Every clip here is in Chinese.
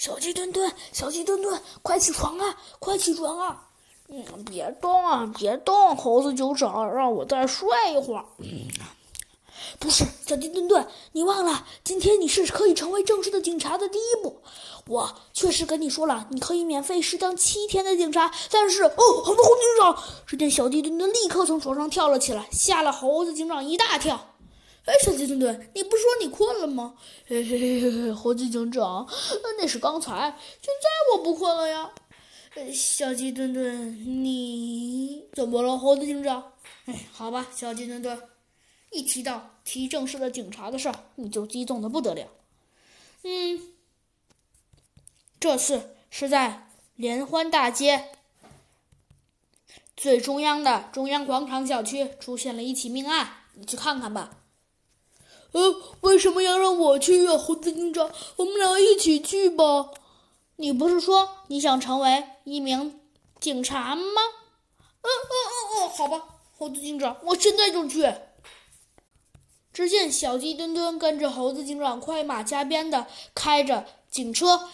小鸡墩墩，小鸡墩墩，快起床啊！快起床啊！嗯，别动啊，别动，猴子警长，让我再睡一会儿。嗯，不是，小鸡墩墩，你忘了，今天你是可以成为正式的警察的第一步。我确实跟你说了，你可以免费试当七天的警察。但是，哦，好的，猴警长！只见小鸡墩墩立刻从床上跳了起来，吓了猴子警长一大跳。哎，小鸡墩墩，你不是说你困了吗？嘿嘿嘿嘿嘿，猴子警长，那是刚才，现在我不困了呀。小鸡墩墩，你怎么了，猴子警长？哎，好吧，小鸡墩墩，一提到提正式的警察的事，你就激动的不得了。嗯，这次是在联欢大街最中央的中央广场小区出现了一起命案，你去看看吧。呃，为什么要让我去啊，猴子警长？我们俩一起去吧。你不是说你想成为一名警察吗？嗯嗯嗯嗯，好吧，猴子警长，我现在就去。只见小鸡墩墩跟着猴子警长快马加鞭的开着警车。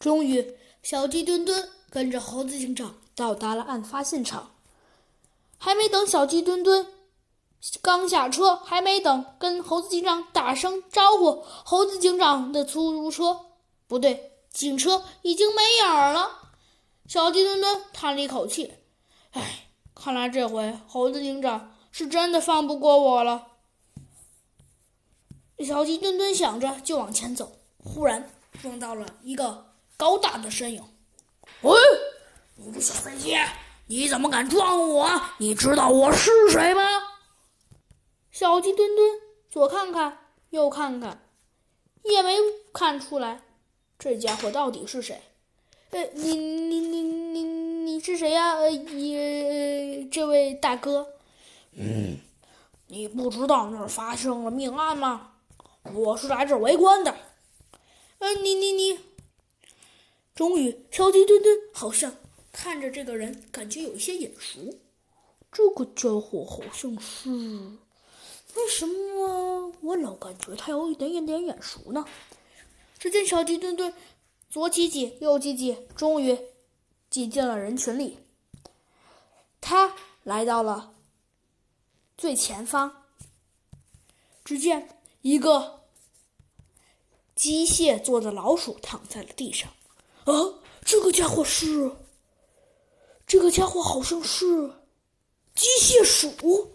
终于，小鸡墩墩跟着猴子警长到达了案发现场。还没等小鸡墩墩刚下车，还没等跟猴子警长打声招呼，猴子警长的出租车不对，警车已经没影儿了。小鸡墩墩叹了一口气：“唉，看来这回猴子警长是真的放不过我了。”小鸡墩墩想着，就往前走，忽然撞到了一个。高大的身影，喂，你个小飞机，你怎么敢撞我？你知道我是谁吗？小鸡墩墩左看看右看看，也没看出来这家伙到底是谁。呃，你你你你你是谁呀？呃，也这位大哥，嗯，你不知道那儿发生了命案吗？我是来这儿围观的。呃，你你你。终于，小鸡墩墩好像看着这个人，感觉有一些眼熟。这个家伙好像是……为什么我老感觉他有一点点眼熟呢？只见小鸡墩墩左挤挤，右挤挤，终于挤进了人群里。他来到了最前方，只见一个机械做的老鼠躺在了地上。啊，这个家伙是，这个家伙好像是机械鼠。